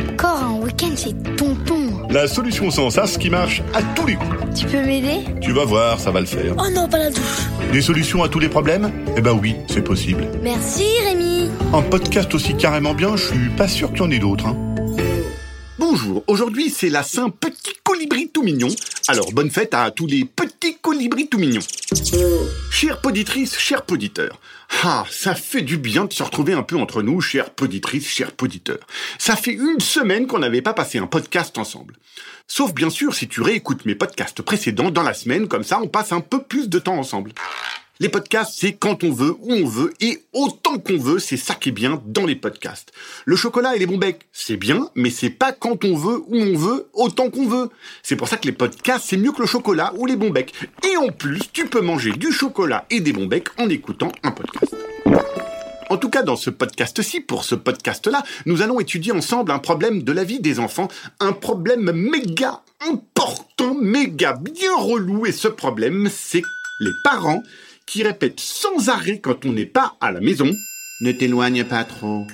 Encore un week-end chez Tonton. La solution sans sas qui marche à tous les coups. Tu peux m'aider? Tu vas voir, ça va le faire. Oh non, pas la douche. Des solutions à tous les problèmes? Eh ben oui, c'est possible. Merci Rémi. Un podcast aussi carrément bien, je suis pas sûr qu'il y en ait d'autres. Hein. Bonjour, aujourd'hui c'est la Saint Petit Colibri tout mignon. Alors bonne fête à tous les petits colibris tout mignons. Chère poditrice, chers poditeurs. Ah, ça fait du bien de se retrouver un peu entre nous, chères poditrices, chers poditeurs. Ça fait une semaine qu'on n'avait pas passé un podcast ensemble. Sauf bien sûr si tu réécoutes mes podcasts précédents dans la semaine, comme ça on passe un peu plus de temps ensemble. Les podcasts, c'est quand on veut, où on veut, et autant qu'on veut, c'est ça qui est bien dans les podcasts. Le chocolat et les bons becs, c'est bien, mais c'est pas quand on veut, où on veut, autant qu'on veut. C'est pour ça que les podcasts, c'est mieux que le chocolat ou les bons becs. Et en plus, tu peux manger du chocolat et des bons becs en écoutant un podcast. En tout cas, dans ce podcast-ci, pour ce podcast-là, nous allons étudier ensemble un problème de la vie des enfants, un problème méga important, méga bien relou, et ce problème, c'est les parents qui répète sans arrêt quand on n'est pas à la maison. Ne t'éloigne pas trop.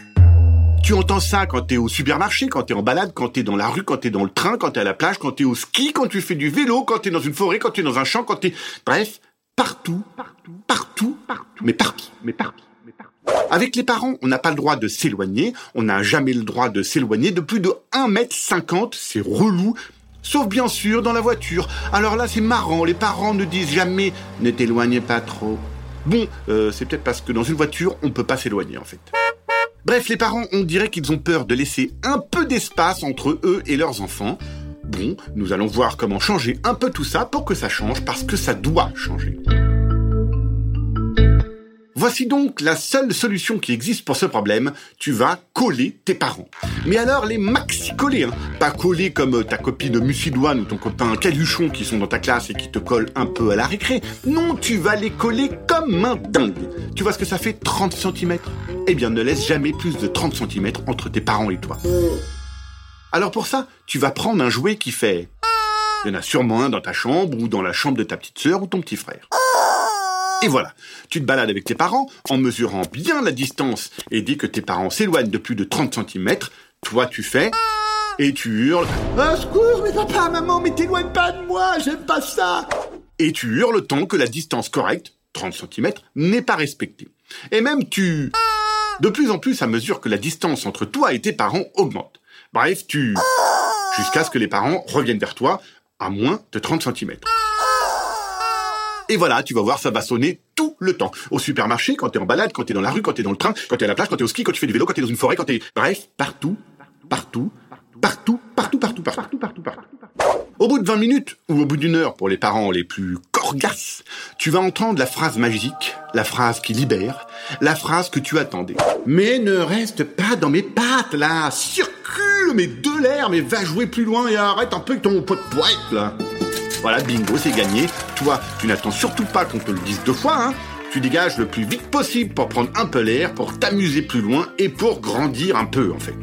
Tu entends ça quand t'es au supermarché, quand t'es en balade, quand t'es dans la rue, quand t'es dans le train, quand t'es à la plage, quand t'es au ski, quand tu fais du vélo, quand t'es dans une forêt, quand t'es dans un champ, quand t'es... Bref, partout, partout, partout, partout, mais partout, mais partout. mais partout. Avec les parents, on n'a pas le droit de s'éloigner, on n'a jamais le droit de s'éloigner. De plus de 1m50, c'est relou, Sauf bien sûr dans la voiture. Alors là, c'est marrant, les parents ne disent jamais ne t'éloigne pas trop. Bon, euh, c'est peut-être parce que dans une voiture, on peut pas s'éloigner en fait. Bref, les parents, on dirait qu'ils ont peur de laisser un peu d'espace entre eux et leurs enfants. Bon, nous allons voir comment changer un peu tout ça pour que ça change, parce que ça doit changer. Voici donc la seule solution qui existe pour ce problème. Tu vas coller tes parents. Mais alors les maxi coller, hein. pas coller comme ta copine Mucidoine ou ton copain Caluchon qui sont dans ta classe et qui te collent un peu à la récré. Non, tu vas les coller comme un dingue. Tu vois ce que ça fait 30 cm Eh bien, ne laisse jamais plus de 30 cm entre tes parents et toi. Alors pour ça, tu vas prendre un jouet qui fait... Il y en a sûrement un dans ta chambre ou dans la chambre de ta petite sœur ou ton petit frère. Et voilà, tu te balades avec tes parents en mesurant bien la distance et dès que tes parents s'éloignent de plus de 30 cm, toi tu fais et tu hurles "Un secours, mais papa, maman, mais t'éloigne pas de moi, j'aime pas ça." Et tu hurles tant que la distance correcte, 30 cm, n'est pas respectée. Et même tu de plus en plus à mesure que la distance entre toi et tes parents augmente. Bref, tu jusqu'à ce que les parents reviennent vers toi à moins de 30 cm. Et voilà, tu vas voir, ça va sonner tout le temps. Au supermarché, quand t'es en balade, quand t'es dans la rue, quand t'es dans le train, quand t'es à la plage, quand t'es au ski, quand tu fais du vélo, quand t'es dans une forêt, quand t'es... Bref, partout, partout, partout, partout, partout, partout, partout, partout. Au bout de 20 minutes, ou au bout d'une heure pour les parents les plus corgasses, tu vas entendre la phrase magique, la phrase qui libère, la phrase que tu attendais. Mais ne reste pas dans mes pattes, là Circule, mais de l'air, mais va jouer plus loin et arrête un peu avec ton pot de poète, là voilà, bingo, c'est gagné. Toi, tu n'attends surtout pas qu'on te le dise deux fois, hein. Tu dégages le plus vite possible pour prendre un peu l'air, pour t'amuser plus loin et pour grandir un peu, en fait.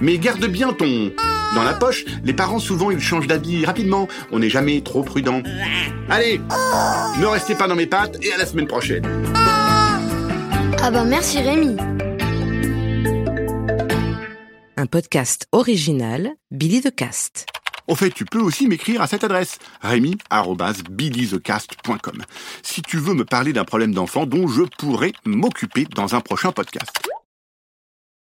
Mais garde bien ton... Dans la poche, les parents souvent ils changent d'habit rapidement, on n'est jamais trop prudent. Allez, ne restez pas dans mes pattes et à la semaine prochaine. Ah bah merci Rémi. Un podcast original Billy the Cast. Au fait, tu peux aussi m'écrire à cette adresse, rémi.billythecast.com, si tu veux me parler d'un problème d'enfant dont je pourrais m'occuper dans un prochain podcast.